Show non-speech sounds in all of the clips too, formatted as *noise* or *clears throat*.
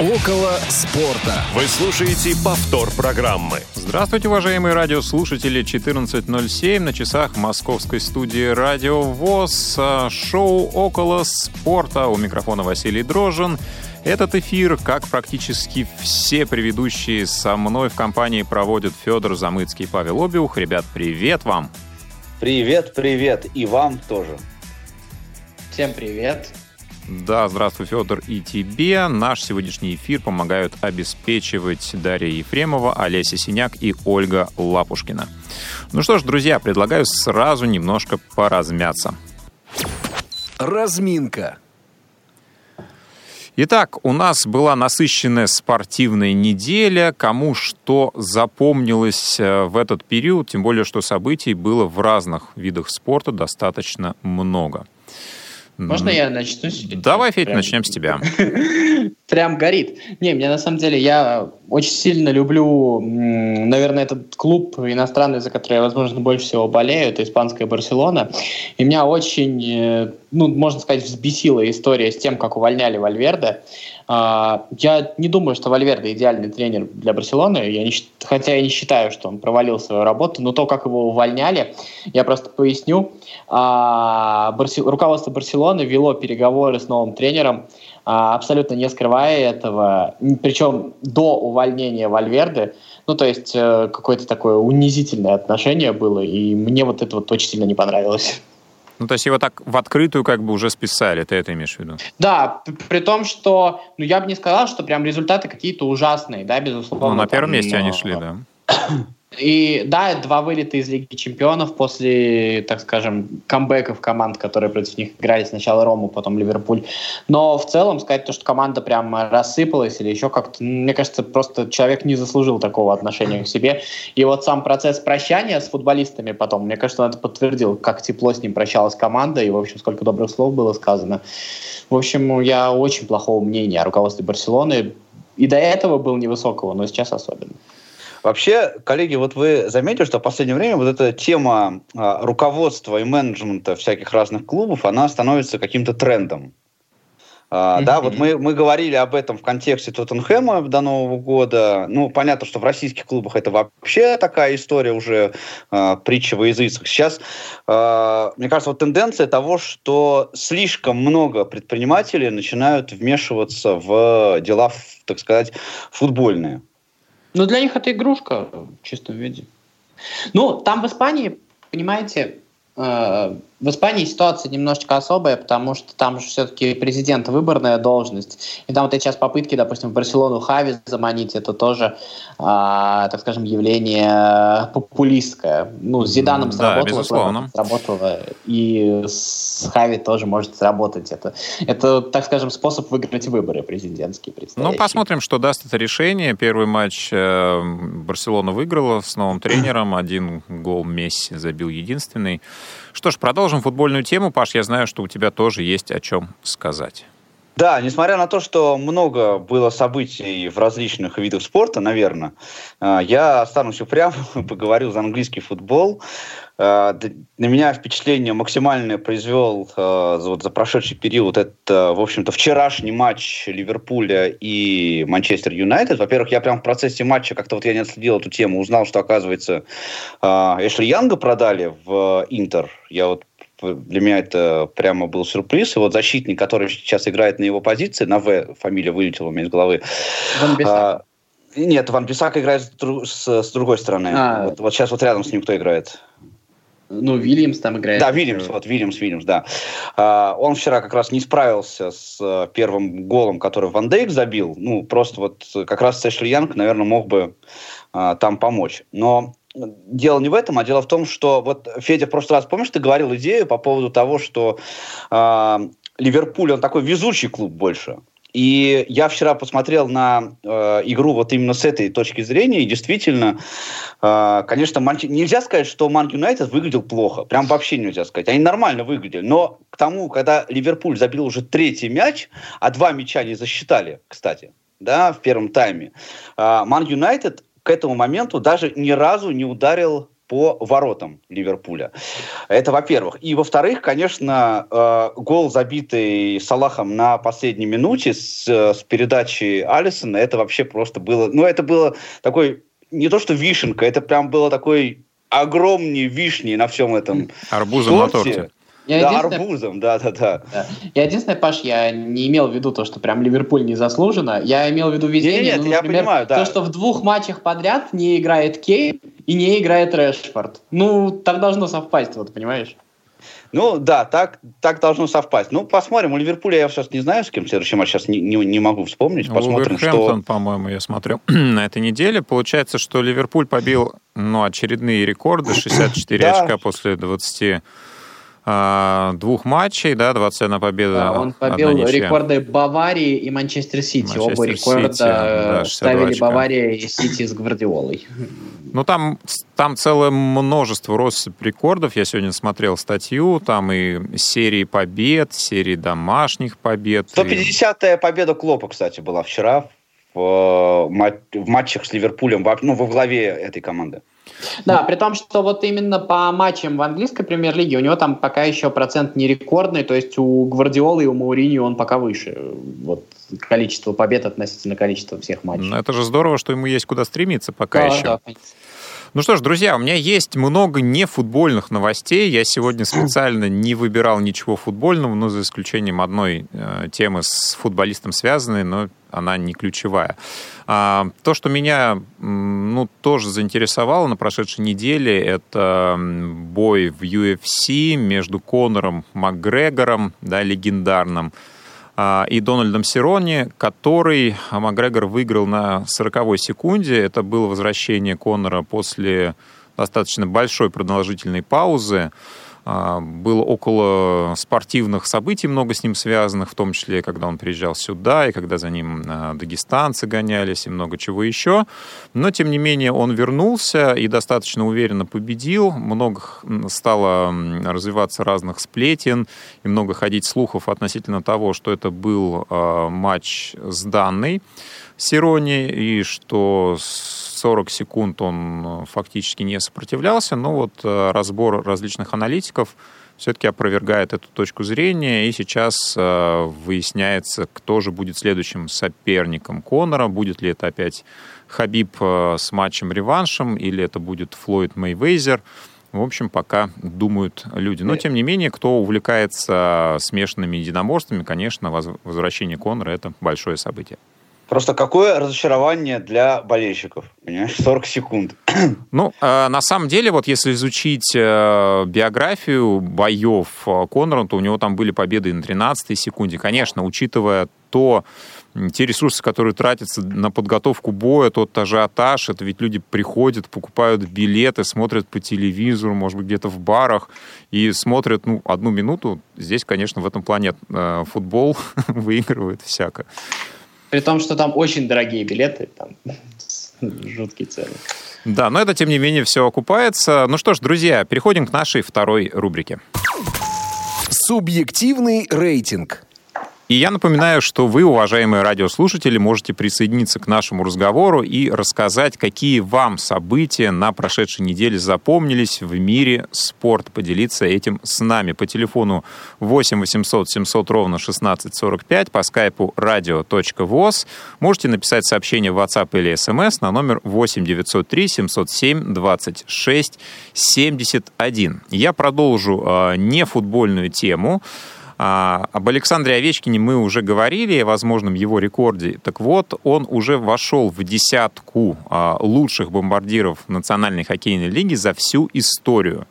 Около спорта. Вы слушаете повтор программы. Здравствуйте, уважаемые радиослушатели. 14.07 на часах московской студии «Радио ВОЗ». А, шоу «Около спорта». У микрофона Василий Дрожин. Этот эфир, как практически все предыдущие со мной в компании проводят Федор Замыцкий и Павел Обиух. Ребят, привет вам! Привет, привет. И вам тоже. Всем привет. Да, здравствуй, Федор, и тебе. Наш сегодняшний эфир помогают обеспечивать Дарья Ефремова, Олеся Синяк и Ольга Лапушкина. Ну что ж, друзья, предлагаю сразу немножко поразмяться. Разминка. Итак, у нас была насыщенная спортивная неделя. Кому что запомнилось э, в этот период, тем более, что событий было в разных видах спорта достаточно много. Можно я начну? Давай, Федь, Прям... начнем с тебя. *laughs* Прям горит. Не, мне на самом деле, я очень сильно люблю, наверное, этот клуб иностранный, за который я, возможно, больше всего болею, это испанская Барселона. И меня очень, э, ну, можно сказать, взбесила история с тем, как увольняли Вальверде. А, я не думаю, что Вальверде идеальный тренер для Барселоны, я не, хотя я не считаю, что он провалил свою работу, но то, как его увольняли, я просто поясню. А, руководство Барселоны вело переговоры с новым тренером, а, абсолютно не скрывая этого, причем до увольнения Вальверды, ну, то есть э, какое-то такое унизительное отношение было, и мне вот это вот очень сильно не понравилось. Ну, то есть его так в открытую как бы уже списали, ты это имеешь в виду? Да, при том, что, ну, я бы не сказал, что прям результаты какие-то ужасные, да, безусловно. Ну, на первом месте но... они шли, да. *clears throat* И да, два вылета из Лиги Чемпионов после, так скажем, камбэков команд, которые против них играли сначала Рому, потом Ливерпуль. Но в целом сказать то, что команда прям рассыпалась или еще как-то, мне кажется, просто человек не заслужил такого отношения к себе. И вот сам процесс прощания с футболистами потом, мне кажется, он это подтвердил, как тепло с ним прощалась команда и, в общем, сколько добрых слов было сказано. В общем, я очень плохого мнения о руководстве Барселоны. И до этого был невысокого, но сейчас особенно. Вообще, коллеги, вот вы заметили, что в последнее время вот эта тема а, руководства и менеджмента всяких разных клубов, она становится каким-то трендом. Uh, mm-hmm. Да, вот мы, мы говорили об этом в контексте Тоттенхэма до Нового года. Ну, понятно, что в российских клубах это вообще такая история уже uh, притча во языцах. Сейчас, uh, мне кажется, вот тенденция того, что слишком много предпринимателей начинают вмешиваться в дела, так сказать, футбольные. Ну, для них это игрушка в чистом виде. Ну, там в Испании, понимаете, э, в Испании ситуация немножечко особая, потому что там же все-таки президент выборная должность. И там вот эти сейчас попытки, допустим, в Барселону Хави заманить, это тоже, а, так скажем, явление популистское. Ну, с Зиданом сработало, да, безусловно. сработало, и с Хави тоже может сработать. Это, это, так скажем, способ выиграть выборы президентские. Ну, посмотрим, что даст это решение. Первый матч э, Барселона выиграла с новым тренером. Один гол Месси забил единственный. Что ж, продолжим футбольную тему. Паш, я знаю, что у тебя тоже есть о чем сказать. Да, несмотря на то, что много было событий в различных видах спорта, наверное, э, я останусь упрям, *laughs* поговорил за английский футбол. Э, на меня впечатление максимальное произвел э, вот за прошедший период это, в общем-то, вчерашний матч Ливерпуля и Манчестер Юнайтед. Во-первых, я прям в процессе матча, как-то вот я не отследил эту тему, узнал, что, оказывается, Эшли Янга продали в Интер. Я вот для меня это прямо был сюрприз. И вот защитник, который сейчас играет на его позиции, на В, фамилия вылетела у меня из головы. Ван а, нет, Ван Бисак играет с, с, с другой стороны. А, вот, вот сейчас вот рядом с ним кто играет? Ну, Вильямс там играет. Да, Вильямс, вот Вильямс, Вильямс, да. А, он вчера как раз не справился с а, первым голом, который Ван Дейк забил. Ну, просто вот как раз Сэшли Янг, наверное, мог бы а, там помочь. Но дело не в этом, а дело в том, что вот Федя в прошлый раз, помнишь, ты говорил идею по поводу того, что э, Ливерпуль, он такой везучий клуб больше. И я вчера посмотрел на э, игру вот именно с этой точки зрения, и действительно, э, конечно, Ман... нельзя сказать, что Ман Юнайтед выглядел плохо, прям вообще нельзя сказать. Они нормально выглядели, но к тому, когда Ливерпуль забил уже третий мяч, а два мяча не засчитали, кстати, да, в первом тайме, э, Ман Юнайтед к этому моменту даже ни разу не ударил по воротам Ливерпуля. Это во-первых. И во-вторых, конечно, э, гол, забитый Салахом на последней минуте с, с передачи Алисона, это вообще просто было... Ну, это было такой... Не то, что вишенка, это прям было такой огромней вишни на всем этом торте. на торте. Я да, арбузом, да, да, да, да. Я единственное, Паш, я не имел в виду то, что прям Ливерпуль незаслуженно. Я имел в виду везение. Нет, нет, ну, например, я понимаю, да. То, что в двух матчах подряд не играет Кейн и не играет Решфорд. Ну, так должно совпасть, вот, понимаешь? Ну, да, так, так должно совпасть. Ну, посмотрим. У Ливерпуля я сейчас не знаю, с кем следующий матч. Сейчас не, не, не могу вспомнить. Посмотрим, что... по-моему, я смотрел *clears throat* на этой неделе. Получается, что Ливерпуль побил ну, очередные рекорды. *clears throat* 64 очка после 20 а, двух матчей, да, 21 победа. Да, он побил рекорды Баварии и Манчестер Сити. Манчестер Оба рекорда Сити, да, ставили очка. Бавария и Сити с Гвардиолой. Ну, там, там целое множество россыпь рекордов. Я сегодня смотрел статью. Там и серии побед, серии домашних побед. 150-я и... победа Клопа, кстати, была вчера в, в матчах с Ливерпулем, ну, во главе этой команды. Да, при том, что вот именно по матчам в английской премьер-лиге у него там пока еще процент не рекордный, то есть у Гвардиолы и у Мауриньо он пока выше. Вот количество побед относительно количества всех матчей. Ну, это же здорово, что ему есть куда стремиться пока да, еще. Да, ну что ж, друзья, у меня есть много нефутбольных новостей. Я сегодня *clears throat* специально не выбирал ничего футбольного, но за исключением одной э, темы с футболистом связанной, но она не ключевая. А, то, что меня ну, тоже заинтересовало на прошедшей неделе, это бой в UFC между Конором Макгрегором, да, легендарным, и Дональдом Сирони, который Макгрегор выиграл на 40-й секунде. Это было возвращение Конора после достаточно большой продолжительной паузы. А, было около спортивных событий много с ним связанных, в том числе, когда он приезжал сюда, и когда за ним а, дагестанцы гонялись, и много чего еще. Но, тем не менее, он вернулся и достаточно уверенно победил. Много стало развиваться разных сплетен, и много ходить слухов относительно того, что это был а, матч с данной Сирони, и что 40 секунд он э, фактически не сопротивлялся, но вот э, разбор различных аналитиков все-таки опровергает эту точку зрения, и сейчас э, выясняется, кто же будет следующим соперником Конора, будет ли это опять Хабиб с матчем-реваншем, или это будет Флойд Мейвейзер. В общем, пока думают люди. Но, тем не менее, кто увлекается смешанными единоборствами, конечно, возвращение Конора — это большое событие. Просто какое разочарование для болельщиков, понимаешь, 40 секунд. *clears throat* Ну, э, на самом деле, вот если изучить э, биографию боев э, Конора, то у него там были победы на 13 секунде. Конечно, учитывая то, те ресурсы, которые тратятся на подготовку боя, тот ажиотаж, это ведь люди приходят, покупают билеты, смотрят по телевизору, может быть, где-то в барах, и смотрят, ну, одну минуту. Здесь, конечно, в этом плане э, футбол *laughs* выигрывает всяко. При том, что там очень дорогие билеты, там *laughs* жуткие цены. Да, но это, тем не менее, все окупается. Ну что ж, друзья, переходим к нашей второй рубрике. Субъективный рейтинг. И я напоминаю, что вы, уважаемые радиослушатели, можете присоединиться к нашему разговору и рассказать, какие вам события на прошедшей неделе запомнились в мире спорта. Поделиться этим с нами по телефону 8 800 700 ровно 1645, по скайпу radio.voz. Можете написать сообщение в WhatsApp или SMS на номер 8 903 707 26 71. Я продолжу э, нефутбольную тему. А, об Александре Овечкине мы уже говорили, о возможном его рекорде. Так вот, он уже вошел в десятку а, лучших бомбардиров Национальной хоккейной лиги за всю историю.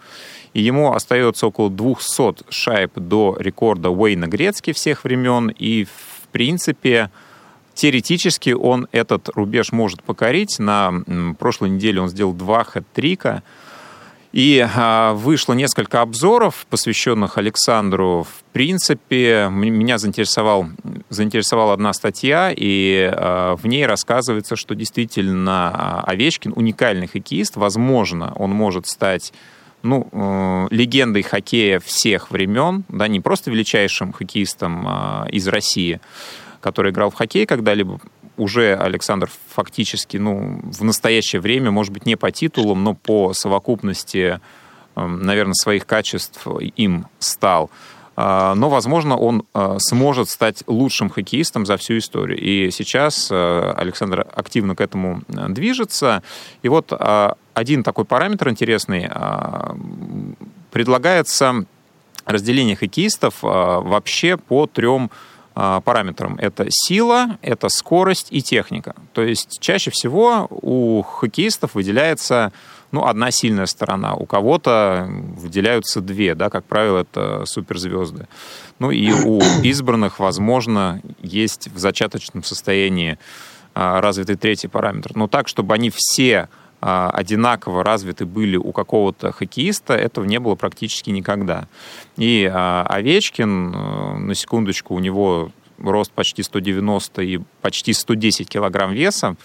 И ему остается около 200 шайб до рекорда Уэйна Грецки всех времен. И, в принципе, теоретически он этот рубеж может покорить. На прошлой неделе он сделал два хэт-трика. И а, вышло несколько обзоров, посвященных Александру. В принципе, меня заинтересовал, заинтересовала одна статья, и а, в ней рассказывается, что действительно а, Овечкин уникальный хоккеист. Возможно, он может стать ну, э, легендой хоккея всех времен, да, не просто величайшим хоккеистом из России, который играл в хоккей когда-либо, уже Александр фактически, ну, в настоящее время, может быть, не по титулам, но по совокупности, эм, наверное, своих качеств им стал. А, но, возможно, он а, сможет стать лучшим хоккеистом за всю историю. И сейчас а, Александр активно к этому движется. И вот один такой параметр интересный. Предлагается разделение хоккеистов вообще по трем параметрам. Это сила, это скорость и техника. То есть чаще всего у хоккеистов выделяется ну, одна сильная сторона. У кого-то выделяются две, да, как правило, это суперзвезды. Ну и у избранных, возможно, есть в зачаточном состоянии а, развитый третий параметр. Но так, чтобы они все а, одинаково развиты были у какого-то хоккеиста, этого не было практически никогда. И а, Овечкин, э, на секундочку, у него рост почти 190 и почти 110 килограмм веса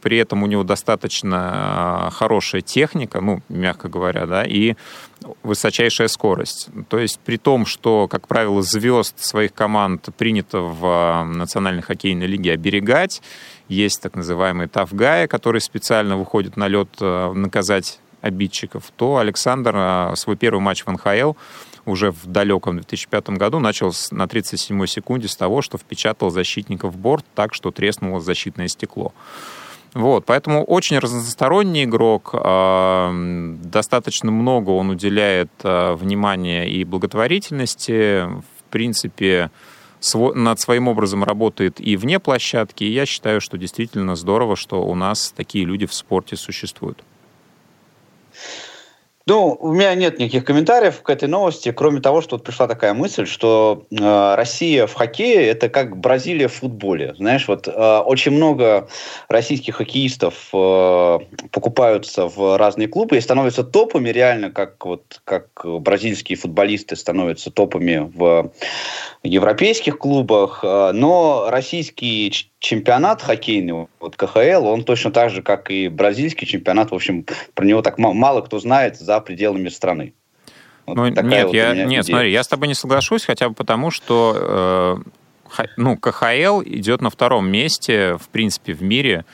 при этом у него достаточно а, хорошая техника, ну, мягко говоря, да, и высочайшая скорость. То есть при том, что, как правило, звезд своих команд принято в а, Национальной хоккейной лиге оберегать, есть так называемые тавгаи, которые специально выходят на лед а, наказать обидчиков, то Александр свой первый матч в НХЛ уже в далеком 2005 году начал на 37-й секунде с того, что впечатал защитника в борт так, что треснуло защитное стекло. Вот, поэтому очень разносторонний игрок, э, достаточно много он уделяет э, внимания и благотворительности, в принципе, над своим образом работает и вне площадки, и я считаю, что действительно здорово, что у нас такие люди в спорте существуют. Ну, у меня нет никаких комментариев к этой новости, кроме того, что вот пришла такая мысль, что э, Россия в хоккее это как Бразилия в футболе. Знаешь, вот э, очень много российских хоккеистов э, покупаются в разные клубы и становятся топами, реально, как вот как бразильские футболисты становятся топами в европейских клубах. Э, но российский чемпионат хоккейный, вот КХЛ, он точно так же, как и бразильский чемпионат, в общем, про него так мало кто знает за пределами страны. Вот ну, нет, вот я, нет, смотри, я с тобой не соглашусь, хотя бы потому, что э, ну, КХЛ идет на втором месте, в принципе, в мире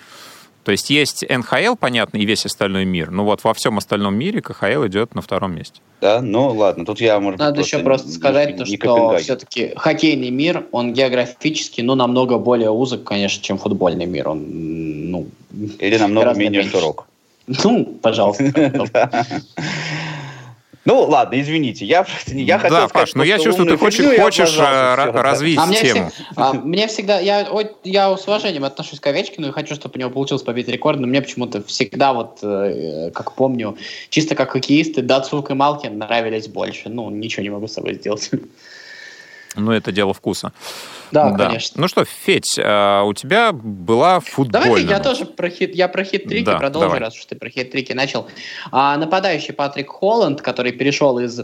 то есть есть НХЛ, понятно, и весь остальной мир. Но вот во всем остальном мире КХЛ идет на втором месте. Да, ну ладно, тут я, может Надо еще просто сказать, то, что все-таки хоккейный мир, он географически, ну, намного более узок, конечно, чем футбольный мир. Он, ну, Или намного менее меньше. широк. Ну, пожалуйста. *laughs* Ну, ладно, извините, я, я хотел да, сказать, Паш, но ну, я чувствую, ты хочешь, хочешь э, развить а тему. Мне, а, мне всегда, я, я с уважением отношусь к Овечкину и хочу, чтобы у него получилось побить рекорд, но мне почему-то всегда, вот, э, как помню, чисто как хоккеисты, Дацук и Малкин нравились больше. Ну, ничего не могу с собой сделать. *laughs* Ну, это дело вкуса. Да, да, конечно. Ну что, Федь, а, у тебя была футбольная... Давай, я тоже про хит, я про хит-трики да, продолжу, давай. раз уж ты про хит-трики начал. А, нападающий Патрик Холланд, который перешел из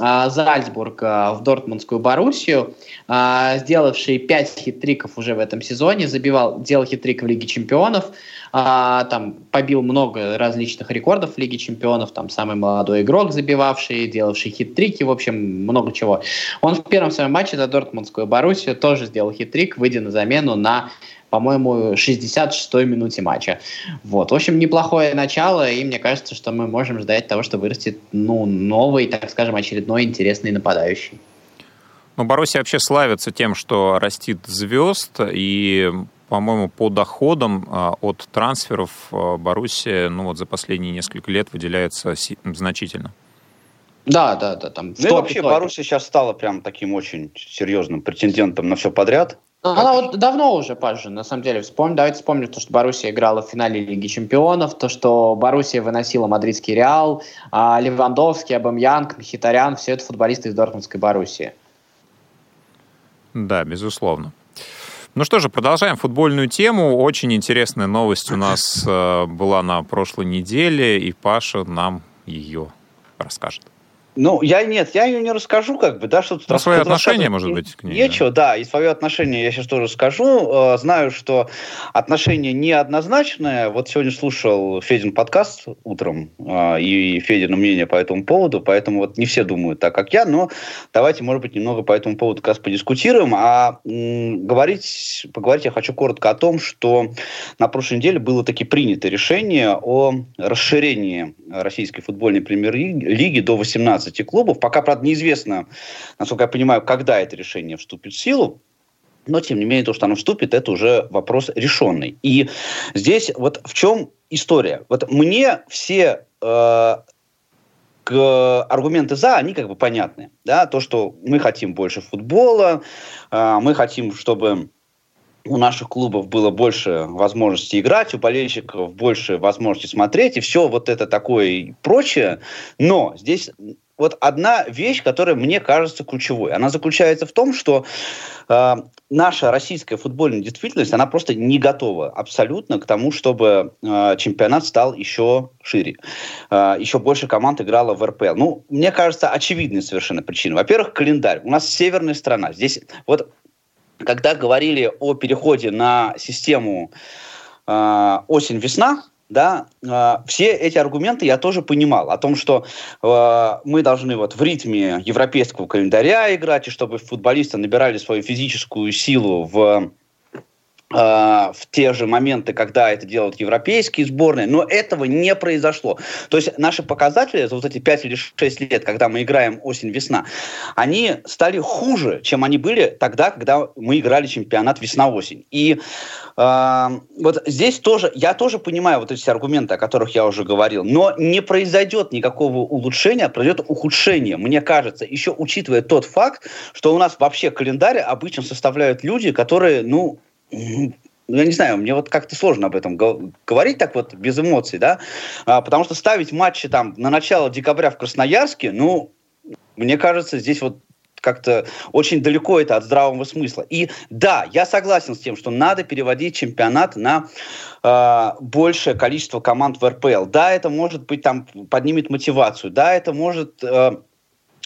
а, Зальцбурга в Дортмундскую Боруссию, а, сделавший 5 хит-триков уже в этом сезоне, забивал, делал хит-трик в Лиге Чемпионов, а, там побил много различных рекордов в Лиге Чемпионов, там самый молодой игрок, забивавший, делавший хит-трики, в общем, много чего. Он в первом своем матче за Дортмундскую Боруссию тоже сделал хит-трик, выйдя на замену на по-моему, 66-й минуте матча. Вот. В общем, неплохое начало, и мне кажется, что мы можем ждать того, что вырастет ну, новый, так скажем, очередной интересный нападающий. Ну, Боруссия вообще славится тем, что растит звезд, и по-моему, по доходам а, от трансферов а, Боруссия ну, вот за последние несколько лет выделяется значительно. Да, да, да. Там ну и вообще Боруссия сейчас стала прям таким очень серьезным претендентом на все подряд. Ну, она вот давно уже, Паша, на самом деле. Вспомни, давайте вспомним то, что Боруссия играла в финале Лиги Чемпионов, то, что Боруссия выносила мадридский Реал, а Левандовский, Абамьянг, Мхитарян, все это футболисты из Дортмундской Боруссии. Да, безусловно. Ну что же, продолжаем футбольную тему. Очень интересная новость у нас э, была на прошлой неделе, и Паша нам ее расскажет. Ну, я нет, я ее не расскажу, как бы, да, что тут... Ну, свое отношение, может быть, к ней. Нечего, да. да, и свое отношение я сейчас тоже скажу. Э, знаю, что отношение неоднозначное. Вот сегодня слушал Федин подкаст утром, э, и Федина мнение по этому поводу, поэтому вот не все думают так, как я, но давайте, может быть, немного по этому поводу как раз подискутируем. А говорить, поговорить я хочу коротко о том, что на прошлой неделе было таки принято решение о расширении российской футбольной премьер-лиги до 18 15 клубов. Пока, правда, неизвестно, насколько я понимаю, когда это решение вступит в силу. Но, тем не менее, то, что оно вступит, это уже вопрос решенный. И здесь вот в чем история. Вот мне все э, аргументы за, они как бы понятны. Да? То, что мы хотим больше футбола, э, мы хотим, чтобы у наших клубов было больше возможностей играть, у болельщиков больше возможностей смотреть, и все вот это такое и прочее. Но здесь вот одна вещь, которая мне кажется ключевой. Она заключается в том, что э, наша российская футбольная действительность, она просто не готова абсолютно к тому, чтобы э, чемпионат стал еще шире. Э, еще больше команд играло в РПЛ. Ну, мне кажется, очевидные совершенно причины. Во-первых, календарь. У нас северная страна. Здесь вот когда говорили о переходе на систему э, осень-весна, да, э, все эти аргументы я тоже понимал о том, что э, мы должны вот в ритме европейского календаря играть, и чтобы футболисты набирали свою физическую силу в в те же моменты, когда это делают европейские сборные, но этого не произошло. То есть наши показатели за вот эти 5 или 6 лет, когда мы играем осень-весна, они стали хуже, чем они были тогда, когда мы играли чемпионат весна-осень. И э, вот здесь тоже, я тоже понимаю вот эти аргументы, о которых я уже говорил, но не произойдет никакого улучшения, а произойдет ухудшение, мне кажется, еще учитывая тот факт, что у нас вообще календарь обычно составляют люди, которые, ну, ну, я не знаю, мне вот как-то сложно об этом говорить так вот без эмоций, да, а, потому что ставить матчи там на начало декабря в Красноярске, ну, мне кажется, здесь вот как-то очень далеко это от здравого смысла. И да, я согласен с тем, что надо переводить чемпионат на э, большее количество команд в РПЛ. Да, это может быть там поднимет мотивацию. Да, это может э,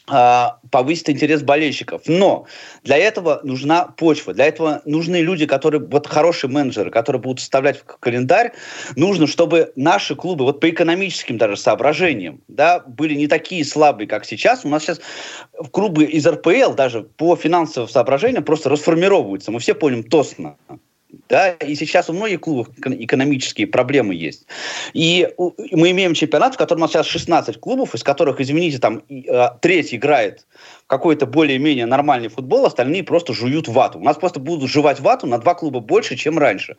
а, повысить интерес болельщиков. Но для этого нужна почва, для этого нужны люди, которые, вот хорошие менеджеры, которые будут составлять календарь. Нужно, чтобы наши клубы, вот по экономическим даже соображениям, да, были не такие слабые, как сейчас. У нас сейчас клубы из РПЛ даже по финансовым соображениям просто расформировываются. Мы все помним Тосна, да, и сейчас у многих клубов экономические проблемы есть. И мы имеем чемпионат, в котором у нас сейчас 16 клубов, из которых, извините, там э, треть играет какой-то более-менее нормальный футбол, остальные просто жуют вату. У нас просто будут жевать вату на два клуба больше, чем раньше.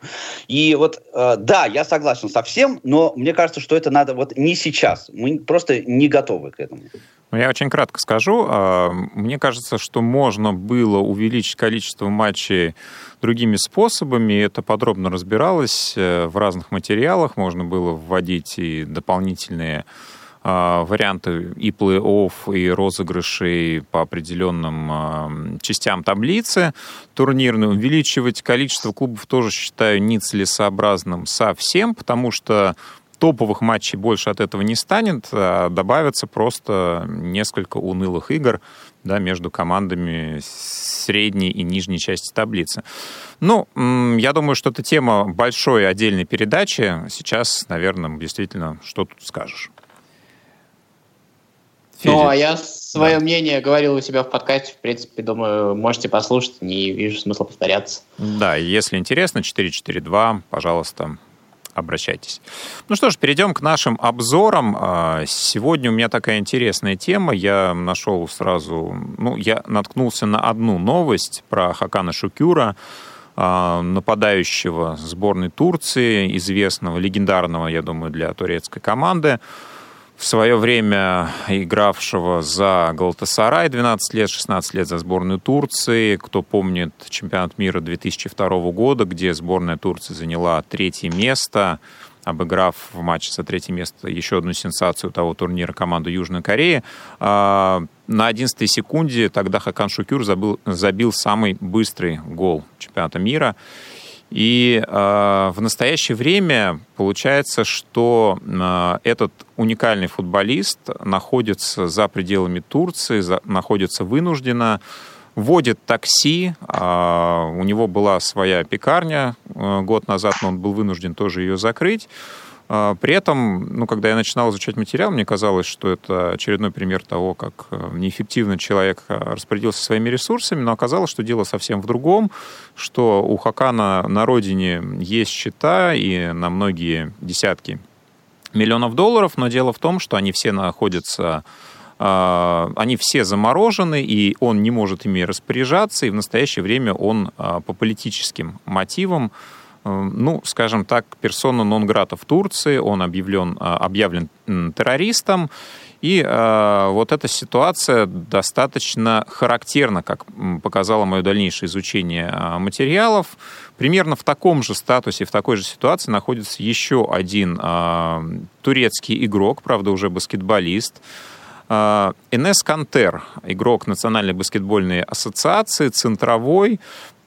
И вот, э, да, я согласен со всем, но мне кажется, что это надо вот не сейчас. Мы просто не готовы к этому. Ну, я очень кратко скажу. А, мне кажется, что можно было увеличить количество матчей другими способами. Это подробно разбиралось э, в разных материалах. Можно было вводить и дополнительные а, варианты и плей-офф, и розыгрышей по определенным а, частям таблицы турнирной. Увеличивать количество клубов тоже считаю нецелесообразным совсем, потому что топовых матчей больше от этого не станет, а добавятся просто несколько унылых игр да, между командами средней и нижней части таблицы. Ну, я думаю, что это тема большой отдельной передачи. Сейчас, наверное, действительно, что тут скажешь? Ну, а я свое да. мнение говорил у себя в подкасте. В принципе, думаю, можете послушать. Не вижу смысла повторяться. Да, если интересно, 442, пожалуйста, обращайтесь. Ну что ж, перейдем к нашим обзорам. А, сегодня у меня такая интересная тема. Я нашел сразу, ну, я наткнулся на одну новость про Хакана Шукюра, а, нападающего сборной Турции, известного, легендарного, я думаю, для турецкой команды в свое время игравшего за Галтасарай 12 лет, 16 лет за сборную Турции. Кто помнит чемпионат мира 2002 года, где сборная Турции заняла третье место, обыграв в матче за третье место еще одну сенсацию того турнира команду Южной Кореи. А, на 11 секунде тогда Хакан Шукюр забил, забил самый быстрый гол чемпионата мира. И э, в настоящее время получается, что э, этот уникальный футболист находится за пределами Турции, за, находится вынужденно, водит такси. Э, у него была своя пекарня э, год назад, но он был вынужден тоже ее закрыть. А, при этом, ну, когда я начинал изучать материал, мне казалось, что это очередной пример того, как э, неэффективно человек э, распорядился своими ресурсами, но оказалось, что дело совсем в другом, что у Хакана на родине есть счета и на многие десятки миллионов долларов, но дело в том, что они все находятся а, они все заморожены, и он не может ими распоряжаться, и в настоящее время он а, по политическим мотивам ну, скажем так, персона нон-грата в Турции, он объявлен, э, объявлен террористом, и э, вот эта ситуация достаточно характерна, как показало мое дальнейшее изучение э, материалов. Примерно в таком же статусе, в такой же ситуации находится еще один э, турецкий игрок, правда уже баскетболист, Энес Кантер, игрок Национальной баскетбольной ассоциации, центровой,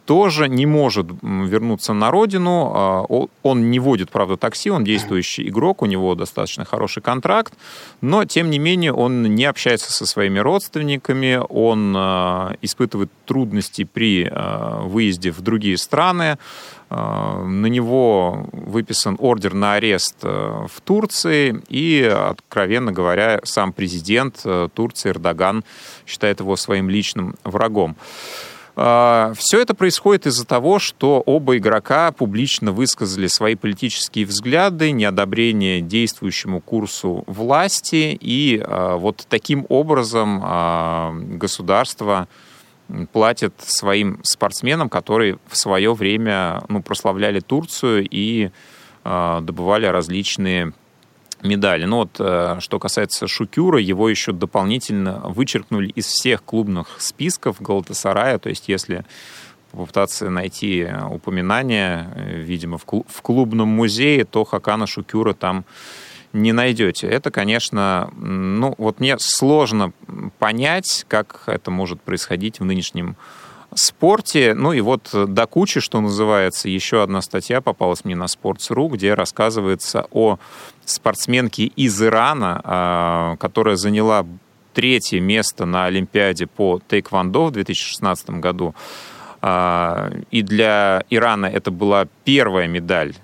тоже не может вернуться на родину. А, он не водит, правда, такси, он действующий игрок, у него достаточно хороший контракт, но, тем не менее, он не общается со своими родственниками, он а, испытывает трудности при а, выезде в другие страны, на него выписан ордер на арест в Турции, и, откровенно говоря, сам президент Турции Эрдоган считает его своим личным врагом. А, Все это происходит из-за того, что оба игрока публично высказали свои политические взгляды, неодобрение действующему курсу власти, и а, вот таким образом а, государство платит своим спортсменам, которые в свое время ну, прославляли Турцию и добывали различные медали. Но вот э, что касается Шукюра, его еще дополнительно вычеркнули из всех клубных списков Галатасарая, то есть если попытаться найти упоминание, э, видимо, в клубном музее, то Хакана Шукюра там не найдете. Это, конечно, ну вот мне сложно понять, как это может происходить в нынешнем спорте. Ну и вот до кучи, что называется, еще одна статья попалась мне на Sports.ru, где рассказывается о спортсменке из Ирана, а, которая заняла третье место на Олимпиаде по тейквондо в 2016 году. А, и для Ирана это была первая медаль,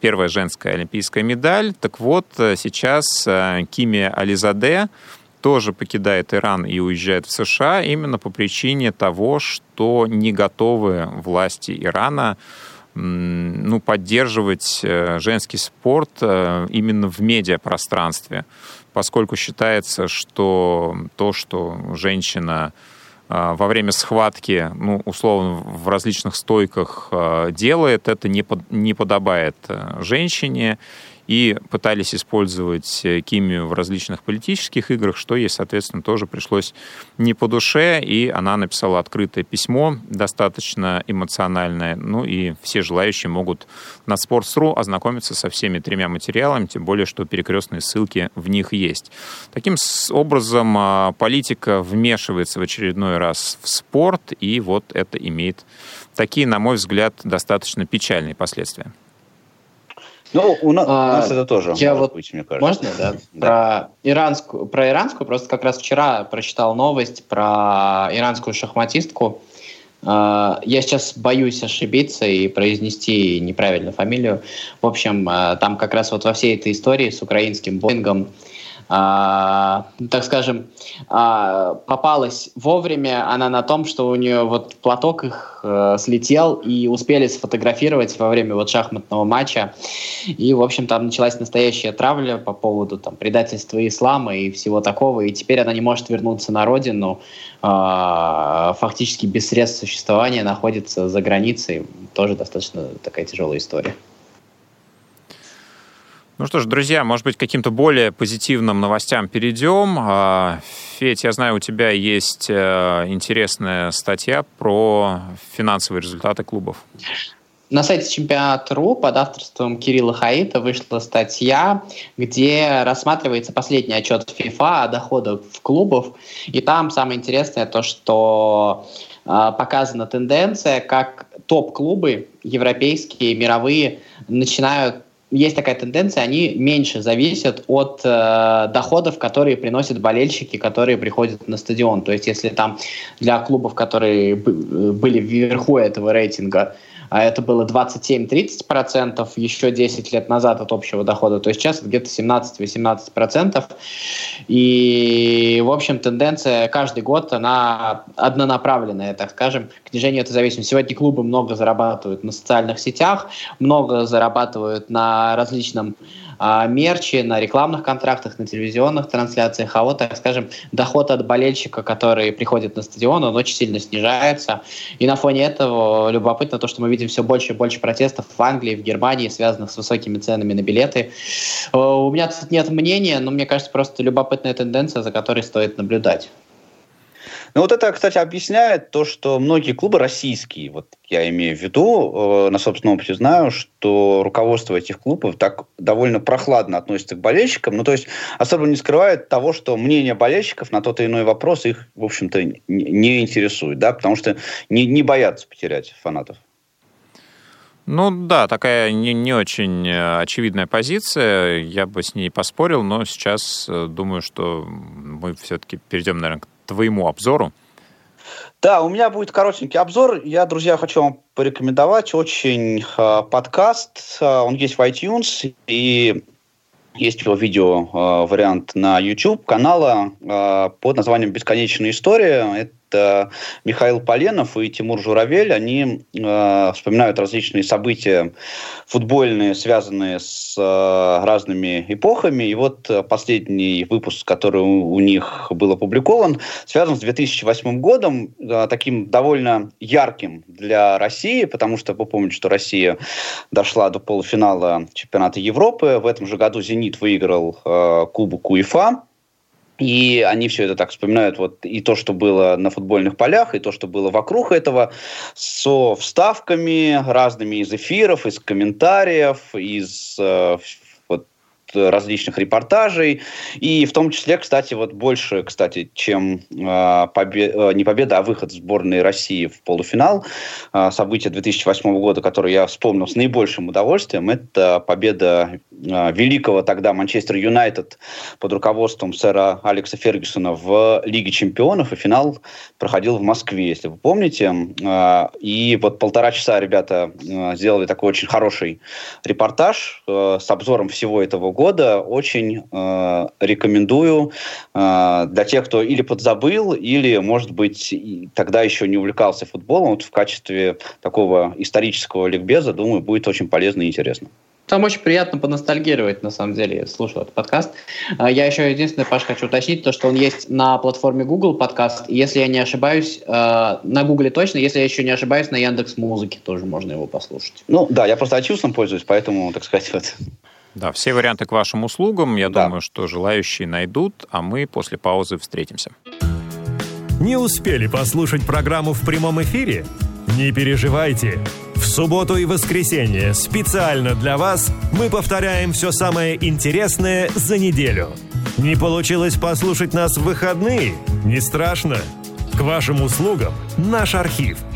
первая женская олимпийская медаль. Так вот, сейчас а, Кимия Ализаде тоже покидает Иран и уезжает в США именно по причине того, что не готовы власти Ирана ну, поддерживать э, женский спорт э, именно в медиапространстве, поскольку считается, что то, что женщина э, во время схватки, ну, условно, в различных стойках делает, это не, под, не подобает женщине, и пытались использовать э, Кимию в различных политических играх, что ей, соответственно, тоже пришлось не по душе, и она написала открытое письмо, достаточно эмоциональное, ну и все желающие могут на Sports.ru ознакомиться со всеми тремя материалами, тем более, что перекрестные ссылки в них есть. Таким образом, а, политика вмешивается в очередной раз в спорт, и вот это имеет такие, на мой взгляд, достаточно печальные последствия. Ну, у нас, а, у нас это тоже я вот, быть, мне кажется. Можно, да? да. Про, иранскую, про иранскую, просто как раз вчера прочитал новость про иранскую шахматистку. А, я сейчас боюсь ошибиться и произнести неправильно фамилию. В общем, а, там как раз вот во всей этой истории с украинским Боингом а, так скажем, а, попалась вовремя она на том, что у нее вот платок их а, слетел и успели сфотографировать во время вот шахматного матча. И, в общем, там началась настоящая травля по поводу там предательства ислама и всего такого. И теперь она не может вернуться на родину, а, фактически без средств существования находится за границей. Тоже достаточно такая тяжелая история. Ну что ж, друзья, может быть, каким-то более позитивным новостям перейдем. А, Федь, я знаю, у тебя есть э, интересная статья про финансовые результаты клубов. На сайте чемпионат.ру под авторством Кирилла Хаита вышла статья, где рассматривается последний отчет FIFA о доходах в клубов. И там самое интересное то, что э, показана тенденция, как топ-клубы европейские, мировые начинают есть такая тенденция, они меньше зависят от э, доходов, которые приносят болельщики, которые приходят на стадион. То есть, если там для клубов, которые были вверху этого рейтинга, а это было 27-30% еще 10 лет назад от общего дохода, то есть сейчас это где-то 17-18%. И, в общем, тенденция каждый год, она однонаправленная, так скажем, к снижению этой зависимости. Сегодня клубы много зарабатывают на социальных сетях, много зарабатывают на различном а, мерче, на рекламных контрактах, на телевизионных трансляциях, а вот, так скажем, доход от болельщика, который приходит на стадион, он очень сильно снижается. И на фоне этого любопытно то, что мы видим все больше и больше протестов в Англии, в Германии, связанных с высокими ценами на билеты. Э, у меня тут нет мнения, но мне кажется, просто любопытная тенденция, за которой стоит наблюдать. Ну вот это, кстати, объясняет то, что многие клубы российские, вот я имею в виду, э, на собственном опыте знаю, что руководство этих клубов так довольно прохладно относится к болельщикам, ну то есть особо не скрывает того, что мнение болельщиков на тот или иной вопрос их, в общем-то, не интересует, да, потому что не, не боятся потерять фанатов. Ну да, такая не, не очень э, очевидная позиция. Я бы с ней поспорил, но сейчас э, думаю, что мы все-таки перейдем, наверное, к твоему обзору. Да, у меня будет коротенький обзор. Я, друзья, хочу вам порекомендовать очень э, подкаст. Э, он есть в iTunes и есть его видео э, вариант на YouTube канала э, под названием «Бесконечная история». Это Михаил Поленов и Тимур Журавель. Они э, вспоминают различные события футбольные, связанные с э, разными эпохами. И вот последний выпуск, который у, у них был опубликован, связан с 2008 годом, э, таким довольно ярким для России, потому что вы помните, что Россия дошла до полуфинала чемпионата Европы. В этом же году «Зенит» выиграл э, Кубок УЕФА. И они все это так вспоминают, вот и то, что было на футбольных полях, и то, что было вокруг этого, со вставками разными из эфиров, из комментариев, из э, различных репортажей, и в том числе, кстати, вот больше, кстати, чем э, побе не победа, а выход сборной России в полуфинал, э, событие 2008 года, которое я вспомнил с наибольшим удовольствием, это победа э, великого тогда Манчестер Юнайтед под руководством сэра Алекса Фергюсона в Лиге чемпионов, и финал проходил в Москве, если вы помните. Э, и вот полтора часа ребята э, сделали такой очень хороший репортаж э, с обзором всего этого года очень э, рекомендую э, для тех, кто или подзабыл, или, может быть, тогда еще не увлекался футболом. Вот в качестве такого исторического ликбеза, думаю, будет очень полезно и интересно. Там очень приятно поностальгировать, на самом деле, слушал этот подкаст. А, я еще единственное, Паш, хочу уточнить, то, что он есть на платформе Google подкаст. Если я не ошибаюсь, э, на Google точно, если я еще не ошибаюсь, на Яндекс Музыке тоже можно его послушать. Ну да, я просто iTunes пользуюсь, поэтому, так сказать, вот да, все варианты к вашим услугам. Я да. думаю, что желающие найдут, а мы после паузы встретимся. Не успели послушать программу в прямом эфире? Не переживайте. В субботу и воскресенье специально для вас мы повторяем все самое интересное за неделю. Не получилось послушать нас в выходные? Не страшно. К вашим услугам наш архив –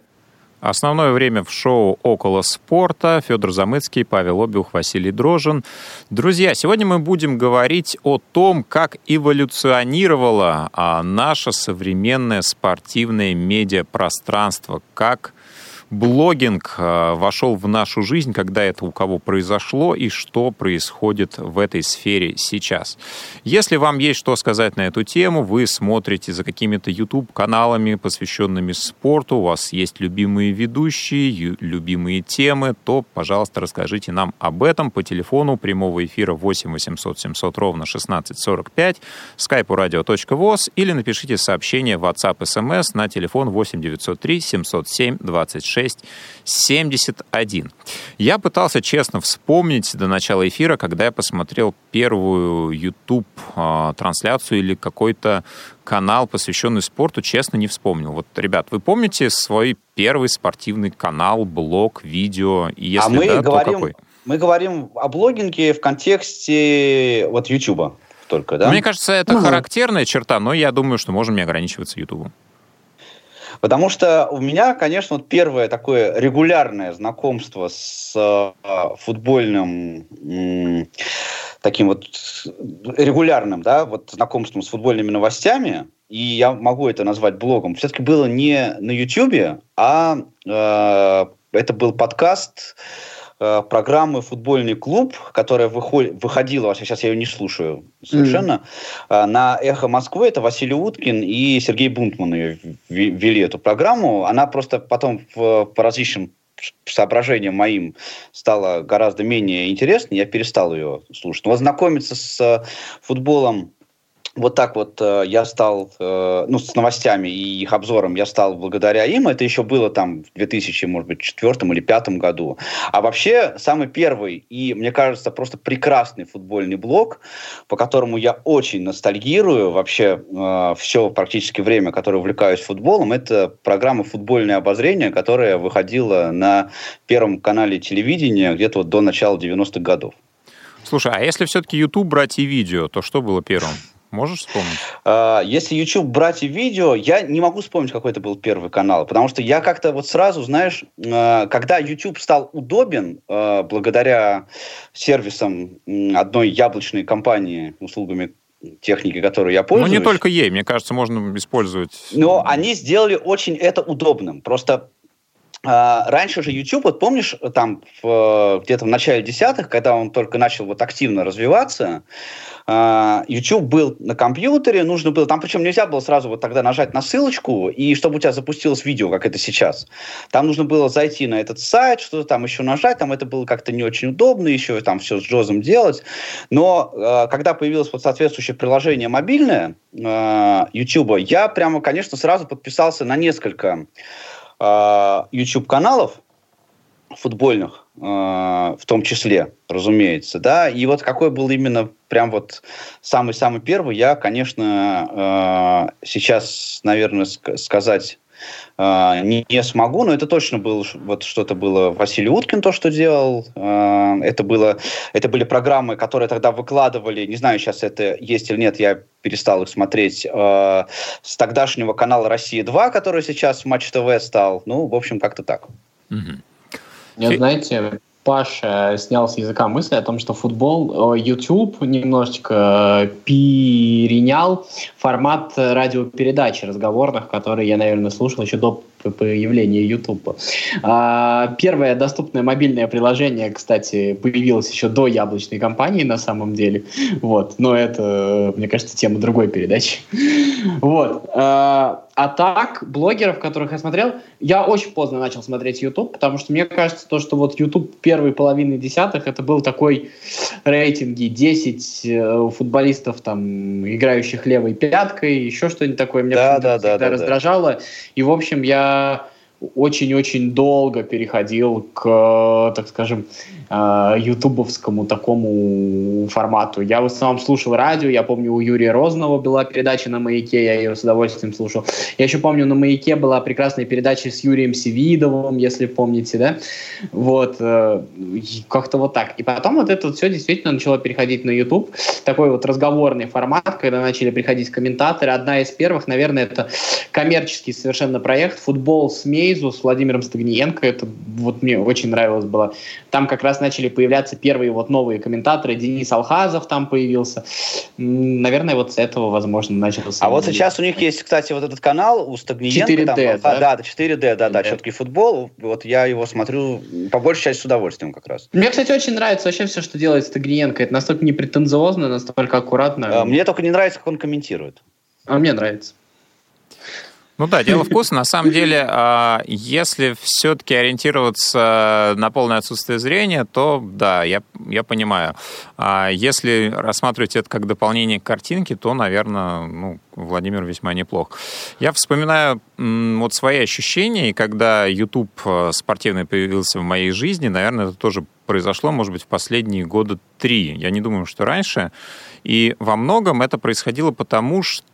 Основное время в шоу «Около спорта». Федор Замыцкий, Павел Обиух, Василий Дрожин. Друзья, сегодня мы будем говорить о том, как эволюционировало а, наше современное спортивное медиапространство, как блогинг э, вошел в нашу жизнь, когда это у кого произошло и что происходит в этой сфере сейчас. Если вам есть что сказать на эту тему, вы смотрите за какими-то YouTube-каналами, посвященными спорту, у вас есть любимые ведущие, любимые темы, то, пожалуйста, расскажите нам об этом по телефону прямого эфира 8 800 700 ровно 1645, скайпу радио.воз или напишите сообщение в WhatsApp SMS на телефон 8 903 707 26 36 71. Я пытался честно вспомнить до начала эфира, когда я посмотрел первую YouTube-трансляцию или какой-то канал, посвященный спорту, честно не вспомнил. Вот, ребят, вы помните свой первый спортивный канал, блог, видео? И если а мы да, говорим, то какой? Мы говорим о блогинге в контексте вот YouTube только, да? Мне кажется, это угу. характерная черта, но я думаю, что можем не ограничиваться YouTube. Потому что у меня, конечно, вот первое такое регулярное знакомство с э, футбольным э, таким вот регулярным, да, вот знакомством с футбольными новостями, и я могу это назвать блогом, все-таки было не на YouTube, а э, это был подкаст Э, программы «Футбольный клуб», которая выход, выходила, сейчас я ее не слушаю совершенно, mm. на «Эхо Москвы». Это Василий Уткин и Сергей Бунтман ее вели эту программу. Она просто потом в, по различным соображениям моим стала гораздо менее интересной, я перестал ее слушать. Но знакомиться с футболом вот так вот э, я стал, э, ну, с новостями и их обзором я стал благодаря им. Это еще было там в 2000, может быть, четвертом или пятом году. А вообще, самый первый и, мне кажется, просто прекрасный футбольный блог, по которому я очень ностальгирую вообще э, все практически время, которое увлекаюсь футболом, это программа «Футбольное обозрение», которая выходила на Первом канале телевидения где-то вот до начала 90-х годов. Слушай, а если все-таки YouTube брать и видео, то что было первым? Можешь вспомнить? А, если YouTube брать и видео, я не могу вспомнить, какой это был первый канал, потому что я как-то вот сразу, знаешь, а, когда YouTube стал удобен а, благодаря сервисам одной яблочной компании, услугами техники, которой я пользуюсь. Ну, не только ей, мне кажется, можно использовать... Но они сделали очень это удобным. Просто раньше же YouTube, вот помнишь, там где-то в начале десятых, когда он только начал вот активно развиваться, YouTube был на компьютере, нужно было, там причем нельзя было сразу вот тогда нажать на ссылочку, и чтобы у тебя запустилось видео, как это сейчас. Там нужно было зайти на этот сайт, что-то там еще нажать, там это было как-то не очень удобно, еще там все с Джозом делать. Но э, когда появилось вот соответствующее приложение мобильное э, YouTube, я прямо, конечно, сразу подписался на несколько YouTube-каналов футбольных, в том числе, разумеется, да, и вот какой был именно прям вот самый-самый первый, я, конечно, э, сейчас, наверное, ск- сказать э, не, смогу, но это точно было вот что-то было Василий Уткин то, что делал. Это было, это были программы, которые тогда выкладывали. Не знаю, сейчас это есть или нет, я перестал их смотреть. С тогдашнего канала Россия 2, который сейчас Матч ТВ стал. Ну, в общем, как-то так. Угу. Мне, знаете, Паша снял с языка мысли о том, что футбол, YouTube немножечко перенял формат радиопередач разговорных, которые я, наверное, слушал еще до появления YouTube. А, первое доступное мобильное приложение, кстати, появилось еще до яблочной компании на самом деле. Вот. Но это, мне кажется, тема другой передачи. *laughs* Вот. А, так, блогеров, которых я смотрел, я очень поздно начал смотреть YouTube, потому что мне кажется, то, что вот YouTube первой половины десятых, это был такой рейтинги 10 э, футболистов, там, играющих левой пяткой, еще что-нибудь такое. Меня да, да, всегда да, раздражало. Да. И, в общем, я очень-очень долго переходил к, так скажем, э, ютубовскому такому формату. Я в основном слушал радио, я помню, у Юрия Розного была передача на «Маяке», я ее с удовольствием слушал. Я еще помню, на «Маяке» была прекрасная передача с Юрием Севидовым, если помните, да? Вот, э, как-то вот так. И потом вот это вот все действительно начало переходить на YouTube. Такой вот разговорный формат, когда начали приходить комментаторы. Одна из первых, наверное, это коммерческий совершенно проект «Футбол СМИ», Кейзу с Владимиром Стагниенко. Это вот мне очень нравилось было. Там как раз начали появляться первые вот новые комментаторы. Денис Алхазов там появился. Наверное, вот с этого, возможно, начался. А вот сейчас у них есть, кстати, вот этот канал у Стагниенко. 4D, там, да? Да, 4D, да, да, да, четкий футбол. Вот я его смотрю по большей части с удовольствием как раз. Мне, кстати, очень нравится вообще все, что делает Стагниенко. Это настолько непретенциозно, настолько аккуратно. А, мне только не нравится, как он комментирует. А мне нравится. Ну да, дело вкуса. *laughs* На самом деле, а, если все-таки ориентироваться на полное отсутствие зрения, то да, я, я понимаю. А если рассматривать это как дополнение к картинке, то, наверное, ну, Владимир весьма неплох. Я вспоминаю вот свои ощущения, когда YouTube э, спортивный появился в моей жизни, наверное, это тоже произошло, может быть, в последние года три. Я не думаю, что раньше. И во многом это происходило потому, что,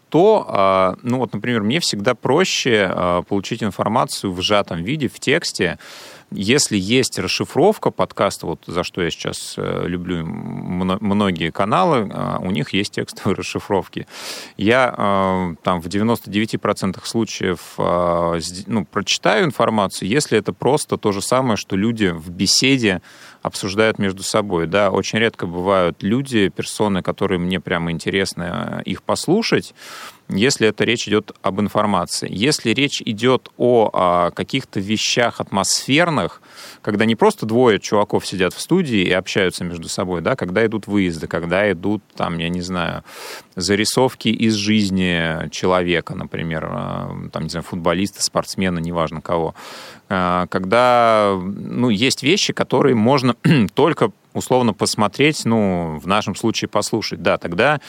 а, ну вот, например, мне всегда проще а, получить информацию в сжатом виде, в тексте, если есть расшифровка подкаста, вот за что я сейчас э, люблю многие каналы, а, у них есть текстовые *laughs* расшифровки. Я э, там в 99% случаев а, ну, прочитаю информацию, если это просто то же самое, что люди в беседе обсуждают между собой. Да, очень редко бывают люди, персоны, которые мне прямо интересно э, их послушать, если это речь идет об информации. Если речь идет о, о каких-то вещах атмосферных, когда не просто двое чуваков сидят в студии и общаются между собой, да, когда идут выезды, когда идут, там, я не знаю, зарисовки из жизни человека, например, э, там, не знаю, футболиста, спортсмена, неважно кого, когда, ну, есть вещи, которые можно *clears throat* только условно посмотреть, ну, в нашем случае послушать, да, тогда,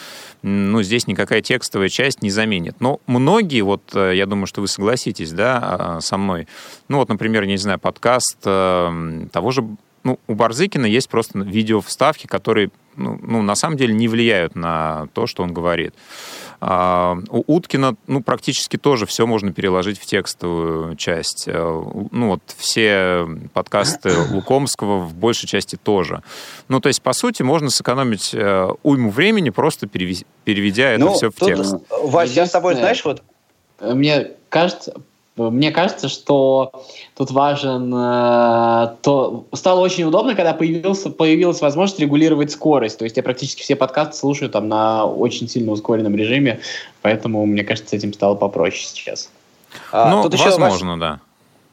ну, здесь никакая текстовая часть не заменит. Но многие, вот, э, я думаю, что вы согласитесь, да, а, со мной, ну, вот, например, не знаю, подкаст э, того же, ну, у Барзыкина есть просто видео вставки, которые, ну, ну, на самом деле не влияют на то, что он говорит. А, у Уткина, ну, практически тоже все можно переложить в текстовую часть. Э, ну, вот все подкасты *coughs* Лукомского в большей части тоже. Ну, то есть, по сути, можно сэкономить э, уйму времени, просто переведя это ну, все в текст. Вась, я с тобой, знаешь, вот... Мне кажется, мне кажется, что тут важен э, то стало очень удобно, когда появился, появилась возможность регулировать скорость. То есть я практически все подкасты слушаю там на очень сильно ускоренном режиме, поэтому мне кажется, с этим стало попроще сейчас. А, ну, тут возможно, еще, да.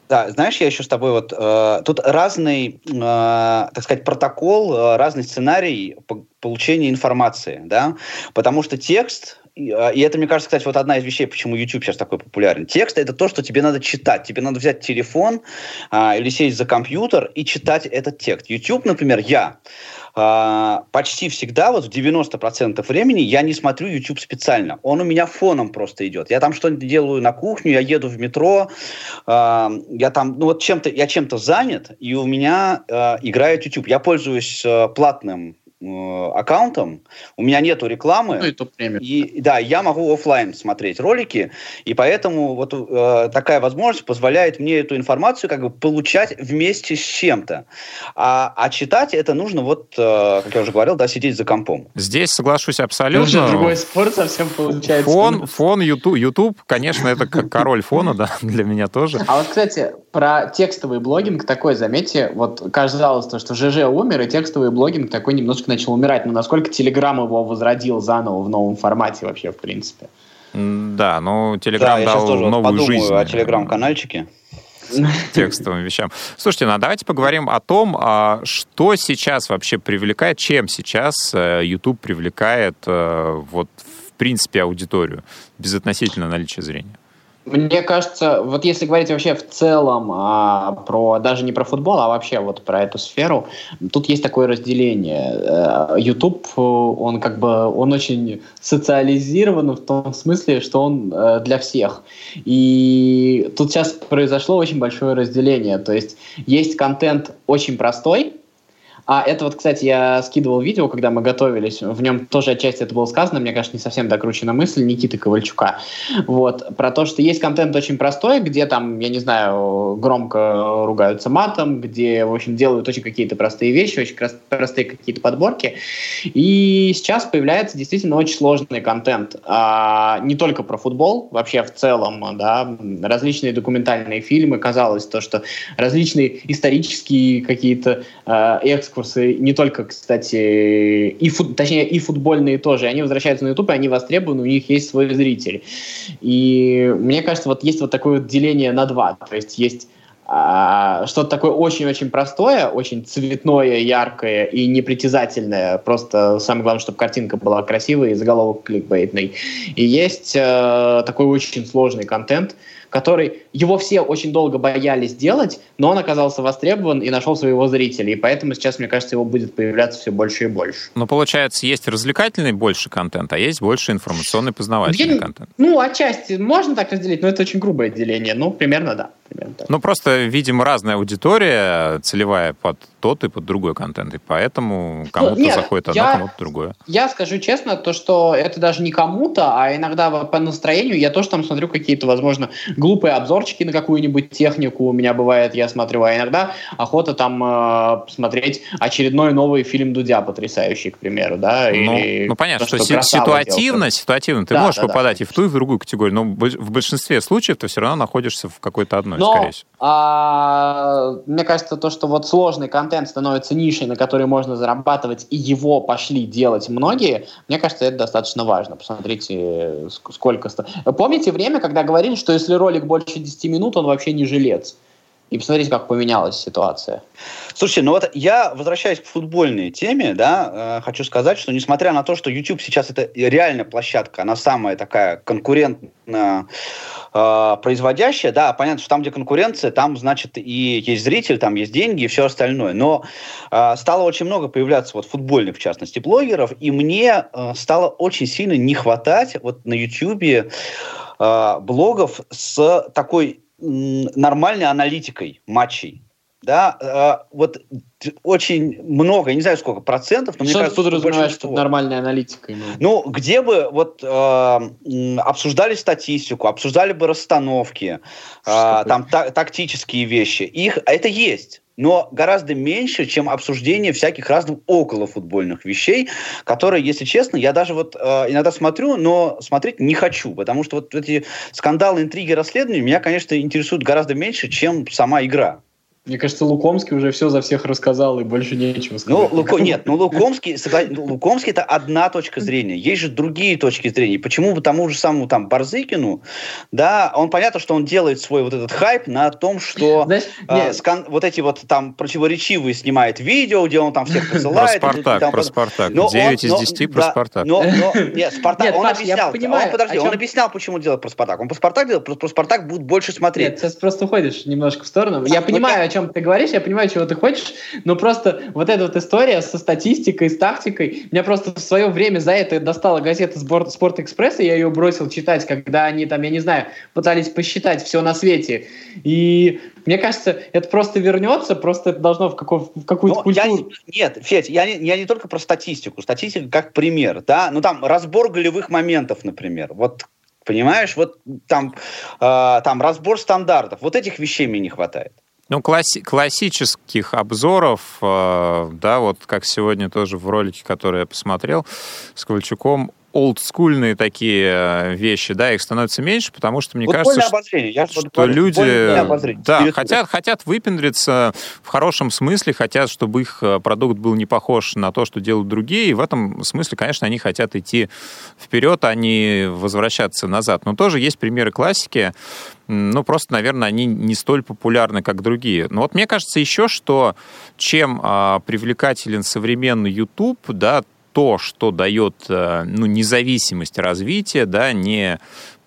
Да, знаешь, я еще с тобой вот... Э, тут разный, э, так сказать, протокол, э, разный сценарий получения информации, да, потому что текст а, и это, мне кажется, кстати, вот одна из вещей, почему YouTube сейчас такой популярен. Текст — это то, что тебе надо читать. Тебе надо взять телефон а, или сесть за компьютер и читать этот текст. YouTube, например, я а, почти всегда, вот в 90% времени я не смотрю YouTube специально. Он у меня фоном просто идет. Я там что-нибудь делаю на кухню, я еду в метро, а, я там, ну вот чем-то, я чем-то занят, и у меня а, играет YouTube. Я пользуюсь а, платным аккаунтом, у меня нету рекламы, ну, и, и да, я могу офлайн смотреть ролики, и поэтому вот э, такая возможность позволяет мне эту информацию как бы получать вместе с чем-то, а, а читать это нужно вот, э, как я уже говорил, да, сидеть за компом. Здесь соглашусь абсолютно. Уже другой спорт совсем получается. Фон, фон YouTube, YouTube, конечно, это как король фона, да, *laughs* для меня тоже. А вот, кстати, про текстовый блогинг такой, заметьте, вот казалось, то, что ЖЖ умер, и текстовый блогинг такой немножко начал умирать. Но насколько Телеграм его возродил заново в новом формате вообще, в принципе? Да, ну Телеграм да, дал новую подумаю жизнь. о Телеграм-канальчике текстовым вещам. Слушайте, ну а давайте поговорим о том, а что сейчас вообще привлекает, чем сейчас э, YouTube привлекает э, вот в принципе аудиторию, безотносительно наличия зрения. Мне кажется, вот если говорить вообще в целом а, про даже не про футбол, а вообще вот про эту сферу, тут есть такое разделение. Э, YouTube, он как бы он очень социализирован в том смысле, что он э, для всех. И тут сейчас произошло очень большое разделение. То есть есть контент очень простой, а это вот, кстати, я скидывал видео, когда мы готовились, в нем тоже отчасти это было сказано, мне кажется, не совсем докручена мысль Никиты Ковальчука. Вот, про то, что есть контент очень простой, где там, я не знаю, громко ругаются матом, где, в общем, делают очень какие-то простые вещи, очень простые какие-то подборки. И сейчас появляется действительно очень сложный контент. А, не только про футбол, вообще в целом, да, различные документальные фильмы, казалось то, что различные исторические какие-то э, экскурсы экскурсы, не только, кстати, и фут, точнее, и футбольные тоже, они возвращаются на YouTube, и они востребованы, у них есть свой зритель. И мне кажется, вот есть вот такое вот деление на два. То есть есть а, что-то такое очень-очень простое, очень цветное, яркое и непритязательное. Просто самое главное, чтобы картинка была красивой и заголовок кликбейтный. И есть э, такой очень сложный контент, который его все очень долго боялись делать, но он оказался востребован и нашел своего зрителя. И поэтому сейчас, мне кажется, его будет появляться все больше и больше. Но получается, есть развлекательный больше контент, а есть больше информационный познавательный Я, контент. Ну, отчасти можно так разделить, но это очень грубое деление. Ну, примерно да. Примерно так. Ну, просто, видимо, разная аудитория целевая под тот и под другой контент. И поэтому ну, кому-то ну, заходит одно, кому-то другое. Я скажу честно, то, что это даже не кому-то, а иногда по настроению я тоже там смотрю какие-то, возможно, глупые обзорчики на какую-нибудь технику у меня бывает, я смотрю, а иногда охота там э, посмотреть очередной новый фильм Дудя потрясающий, к примеру, да. Ну, или ну понятно, то, что, что ситуативно, ситуативно ты да, можешь да, попадать да. и в ту, и в другую категорию, но в большинстве случаев ты все равно находишься в какой-то одной, но, скорее всего. А, мне кажется, то, что вот сложный контент становится нишей, на которой можно зарабатывать, и его пошли делать многие, мне кажется, это достаточно важно. Посмотрите, сколько... Помните время, когда говорили, что если ролик больше 10 минут, он вообще не жилец? И посмотрите, как поменялась ситуация. Слушайте, ну вот я, возвращаясь к футбольной теме, да, э, хочу сказать, что несмотря на то, что YouTube сейчас это реальная площадка, она самая такая конкурентная, э, производящая, да, понятно, что там, где конкуренция, там, значит, и есть зритель, там есть деньги и все остальное. Но э, стало очень много появляться вот футбольных, в частности, блогеров, и мне э, стало очень сильно не хватать вот на YouTube э, блогов с такой нормальной аналитикой матчей. Да, э, вот очень много, я не знаю сколько процентов, но что мне кажется, что подразумеваешь под нормальной аналитикой? Ну? ну, где бы вот э, обсуждали статистику, обсуждали бы расстановки, э, там та, тактические вещи, их это есть но гораздо меньше, чем обсуждение всяких разных околофутбольных вещей, которые, если честно, я даже вот э, иногда смотрю, но смотреть не хочу, потому что вот эти скандалы, интриги, расследования меня, конечно, интересуют гораздо меньше, чем сама игра. Мне кажется, Лукомский уже все за всех рассказал, и больше нечего сказать. Ну, Луко... нет, ну Лукомский, ну, Лукомский это одна точка зрения. Есть же другие точки зрения. Почему бы тому же самому там Барзыкину, да, он понятно, что он делает свой вот этот хайп на том, что Знаешь, э, скан... вот эти вот там противоречивые снимает видео, где он там всех посылает. Про Спартак, там... про Спартак. Но 9 он, из 10 но, про да, Спартак. Но, но, *laughs* нет, Спартак, нет, он Паш, объяснял, понимаю, он, подожди, он объяснял, почему делает про Спартак. Он про Спартак делает, про, про Спартак будут больше смотреть. Нет, сейчас просто уходишь немножко в сторону. Я понимаю, о чем ты говоришь, я понимаю, чего ты хочешь, но просто вот эта вот история со статистикой, с тактикой, меня просто в свое время за это достала газета Спорт, Спорт Экспресс, и я ее бросил читать, когда они там, я не знаю, пытались посчитать все на свете. И мне кажется, это просто вернется, просто это должно в, какой, в какую-то культуру... Я, нет, Федь, я не, я не только про статистику. Статистика как пример, да? Ну там разбор голевых моментов, например. Вот Понимаешь, вот там, э, там разбор стандартов. Вот этих вещей мне не хватает. Ну, класси- классических обзоров, э, да, вот как сегодня тоже в ролике, который я посмотрел с Ковальчуком, олдскульные такие э, вещи, да, их становится меньше, потому что мне кажется, обозрение. Я что говорю, люди да, хотят, хотят выпендриться в хорошем смысле, хотят, чтобы их э, продукт был не похож на то, что делают другие, и в этом смысле, конечно, они хотят идти вперед, а не возвращаться назад. Но тоже есть примеры классики, ну, просто, наверное, они не столь популярны, как другие. Но вот мне кажется еще, что чем а, привлекателен современный YouTube, да, то, что дает э, ну, независимость развития, да, не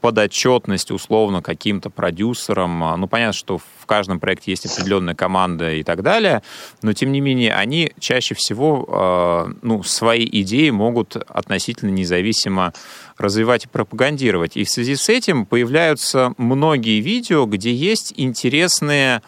подотчетность условно каким-то продюсерам. Ну, понятно, что в каждом проекте есть определенная команда и так далее, но, тем не менее, они чаще всего э, ну, свои идеи могут относительно независимо развивать и пропагандировать. И в связи с этим появляются многие видео, где есть интересные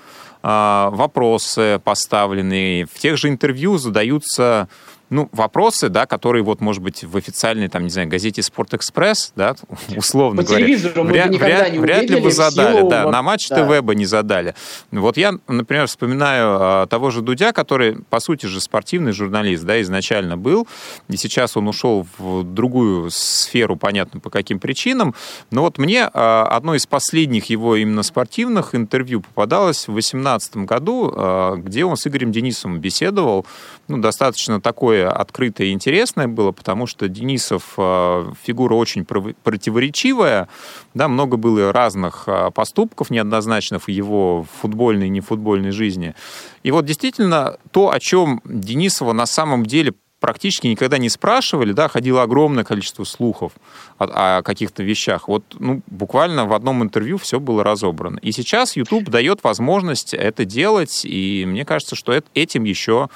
э, вопросы поставленные. В тех же интервью задаются ну, вопросы, да, которые вот, может быть, в официальной, там, не знаю, газете «Спортэкспресс», да, *laughs* условно По говоря, вряд, бы вряд, вряд ли бы задали, силу, да, вот, на Матч да. ТВ бы не задали. Вот я, например, вспоминаю а, того же Дудя, который, по сути же, спортивный журналист, да, изначально был, и сейчас он ушел в другую сферу, понятно, по каким причинам, но вот мне а, одно из последних его именно спортивных интервью попадалось в 2018 году, а, где он с Игорем Денисовым беседовал, ну, достаточно такое открытое и интересное было, потому что Денисов э, фигура очень противоречивая, да, много было разных э, поступков неоднозначных его футбольной и нефутбольной жизни. И вот действительно то, о чем Денисова на самом деле практически никогда не спрашивали, да, ходило огромное количество слухов о, о каких-то вещах. Вот ну, буквально в одном интервью все было разобрано. И сейчас YouTube дает возможность это делать, и мне кажется, что это, этим еще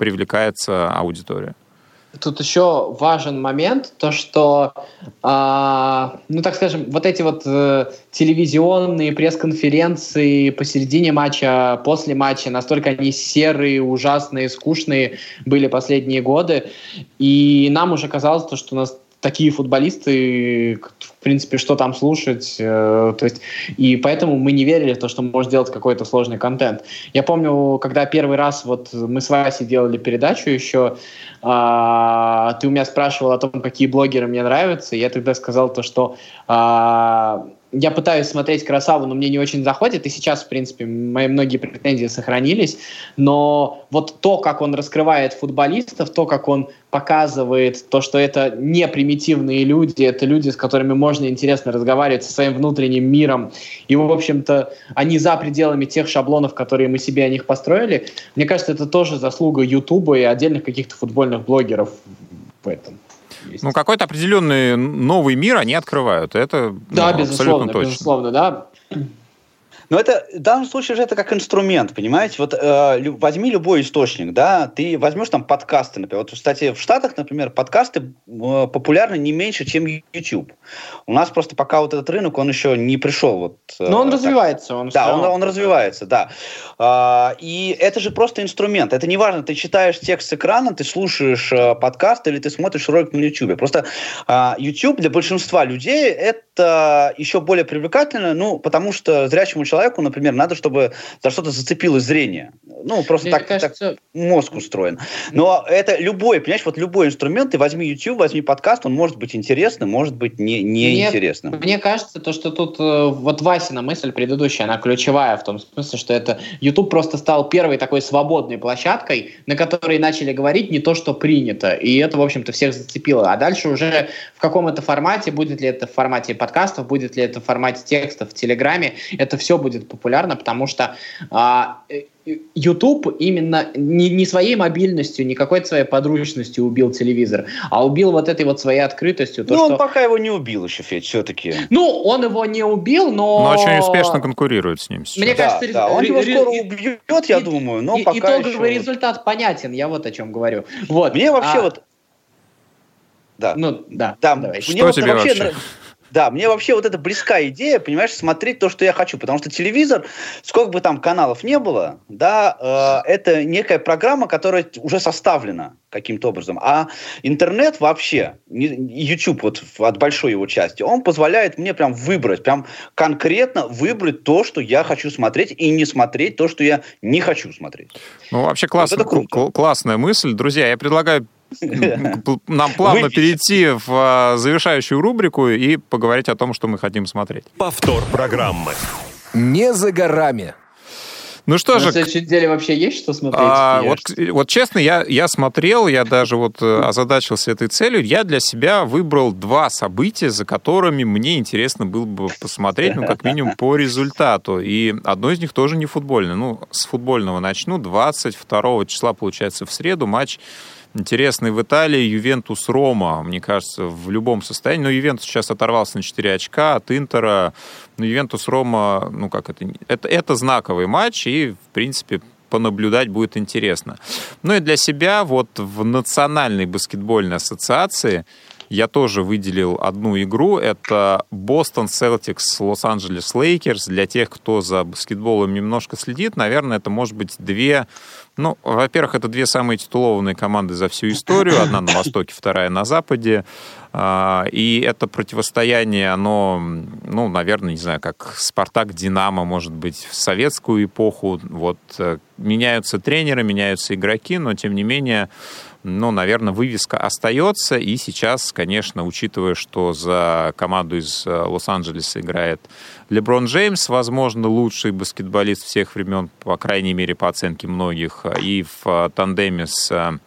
привлекается аудитория. Тут еще важен момент, то что, э, ну так скажем, вот эти вот э, телевизионные пресс-конференции посередине матча, после матча, настолько они серые, ужасные, скучные были последние годы, и нам уже казалось, то, что у нас такие футболисты, в принципе, что там слушать, э, то есть, и поэтому мы не верили в то, что может делать какой-то сложный контент. Я помню, когда первый раз вот мы с Васей делали передачу еще, э, ты у меня спрашивал о том, какие блогеры мне нравятся, и я тогда сказал то, что э, я пытаюсь смотреть красаву, но мне не очень заходит, и сейчас, в принципе, мои многие претензии сохранились, но вот то, как он раскрывает футболистов, то, как он показывает то, что это не примитивные люди, это люди, с которыми можно интересно разговаривать со своим внутренним миром, и, в общем-то, они за пределами тех шаблонов, которые мы себе о них построили, мне кажется, это тоже заслуга Ютуба и отдельных каких-то футбольных блогеров в этом есть. Ну, какой-то определенный новый мир они открывают. Это да, ну, безусловно, абсолютно точно. безусловно, да. Но это в данном случае же это как инструмент, понимаете? Вот э, возьми любой источник, да, ты возьмешь там подкасты, например. Вот, кстати, в Штатах, например, подкасты э, популярны не меньше, чем YouTube. У нас просто пока вот этот рынок, он еще не пришел. Вот, э, Но он так, развивается. Он да, он, он развивается, да. Э, и это же просто инструмент. Это не важно, ты читаешь текст с экрана, ты слушаешь э, подкаст или ты смотришь ролик на YouTube. Просто э, YouTube для большинства людей это еще более привлекательно, ну, потому что зрячему человеку человеку, например, надо, чтобы за что-то зацепилось зрение. Ну, просто так, кажется... так мозг устроен. Но это любой, понимаешь, вот любой инструмент, ты возьми YouTube, возьми подкаст, он может быть интересным, может быть не, неинтересным. Мне, мне кажется, то, что тут э, вот Васина мысль предыдущая, она ключевая в том смысле, что это YouTube просто стал первой такой свободной площадкой, на которой начали говорить не то, что принято. И это, в общем-то, всех зацепило. А дальше уже в каком это формате, будет ли это в формате подкастов, будет ли это в формате текстов в Телеграме, это все будет будет популярно, потому что а, э, YouTube именно не, не своей мобильностью, не какой-то своей подручностью убил телевизор, а убил вот этой вот своей открытостью. То, ну, что... он пока его не убил еще, Федь, все-таки. Ну, он его не убил, но... Но очень успешно конкурирует с ним сейчас. Мне да, кажется, да, он его скоро убьет, я думаю, но пока Итоговый еще... результат понятен, я вот о чем говорю. Вот. Мне вообще а... вот... Да. Ну, да. да. Давай. Что мне тебе вообще... вообще... Да, мне вообще вот эта близка идея, понимаешь, смотреть то, что я хочу, потому что телевизор, сколько бы там каналов не было, да, э, это некая программа, которая уже составлена каким-то образом. А интернет вообще, YouTube вот от большой его части, он позволяет мне прям выбрать, прям конкретно выбрать то, что я хочу смотреть, и не смотреть то, что я не хочу смотреть. Ну, вообще класс, вот классная мысль. Друзья, я предлагаю *laughs* нам плавно Вы... перейти в а, завершающую рубрику и поговорить о том, что мы хотим смотреть. Повтор программы. Не за горами. Ну что же... На следующей неделе вообще есть что смотреть? А, вот, вот честно, я, я смотрел, я даже вот э, *laughs* озадачился этой целью. Я для себя выбрал два события, за которыми мне интересно было бы посмотреть, ну, как минимум, по результату. И одно из них тоже не футбольное. Ну, с футбольного начну. 22 числа, получается, в среду матч интересный в Италии Ювентус Рома, мне кажется, в любом состоянии. Но Ювентус сейчас оторвался на 4 очка от Интера. Но Ювентус Рома, ну как это, это, это знаковый матч, и, в принципе, понаблюдать будет интересно. Ну и для себя вот в Национальной баскетбольной ассоциации я тоже выделил одну игру. Это Бостон Селтикс Лос-Анджелес Лейкерс. Для тех, кто за баскетболом немножко следит, наверное, это может быть две ну, во-первых, это две самые титулованные команды за всю историю. Одна на востоке, вторая на западе. А, и это противостояние, оно, ну, наверное, не знаю, как Спартак, Динамо, может быть, в советскую эпоху. Вот э, меняются тренеры, меняются игроки, но тем не менее но, наверное, вывеска остается. И сейчас, конечно, учитывая, что за команду из э, Лос-Анджелеса играет Леброн Джеймс, возможно, лучший баскетболист всех времен, по крайней мере, по оценке многих, и в э, тандеме с э,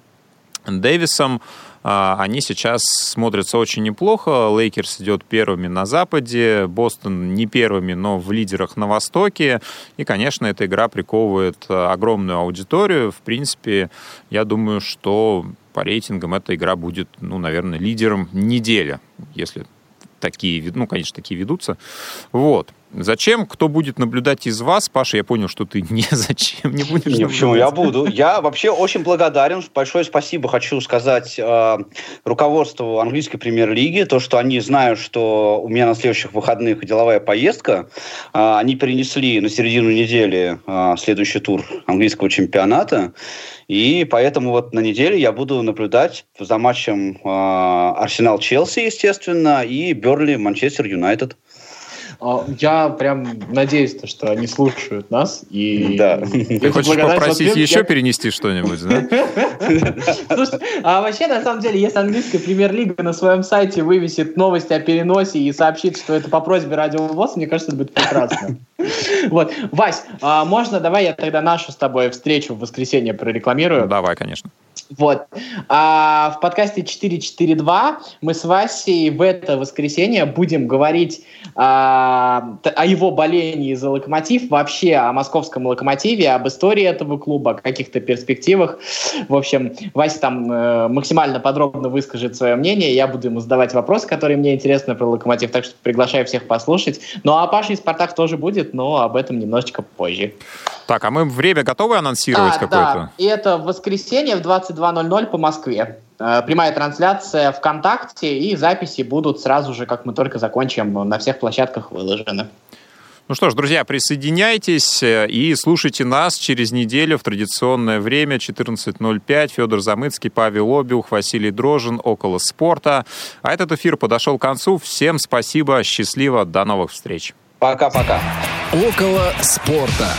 Дэвисом, они сейчас смотрятся очень неплохо. Лейкерс идет первыми на Западе, Бостон не первыми, но в лидерах на Востоке. И, конечно, эта игра приковывает огромную аудиторию. В принципе, я думаю, что по рейтингам эта игра будет, ну, наверное, лидером недели, если такие, ну, конечно, такие ведутся. Вот. Зачем? Кто будет наблюдать из вас? Паша, я понял, что ты ни *laughs* за чем не будешь Не, почему? Я буду. Я вообще очень благодарен. Большое спасибо хочу сказать э, руководству английской премьер-лиги. То, что они знают, что у меня на следующих выходных деловая поездка. Э, они перенесли на середину недели э, следующий тур английского чемпионата. И поэтому вот на неделе я буду наблюдать за матчем э, Арсенал-Челси, естественно, и Берли-Манчестер-Юнайтед. А, я прям надеюсь, что они слушают нас. И да. Ты хочешь попросить еще я... перенести что-нибудь, да? *laughs* Слушай, а вообще, на самом деле, если английская премьер-лига на своем сайте вывесит новости о переносе и сообщит, что это по просьбе Радио ВОЗ, мне кажется, это будет прекрасно. *laughs* Вот. Вась, а можно, давай я тогда нашу с тобой встречу в воскресенье прорекламирую? Давай, конечно. Вот. А в подкасте 442 мы с Васей в это воскресенье будем говорить а, о его болении за локомотив, вообще о московском локомотиве, об истории этого клуба, о каких-то перспективах. В общем, Вася там э, максимально подробно выскажет свое мнение, я буду ему задавать вопросы, которые мне интересны про локомотив, так что приглашаю всех послушать. Ну а Паша из Спартак тоже будет, но об этом немножечко позже. Так, а мы время готовы анонсировать а, какое-то? Да, и это воскресенье в 22.00 по Москве. Э, прямая трансляция ВКонтакте и записи будут сразу же, как мы только закончим, на всех площадках выложены. Ну что ж, друзья, присоединяйтесь э, и слушайте нас через неделю в традиционное время 14.05. Федор Замыцкий, Павел Обиух, Василий Дрожин, Около спорта. А этот эфир подошел к концу. Всем спасибо, счастливо, до новых встреч. Пока-пока. Около спорта.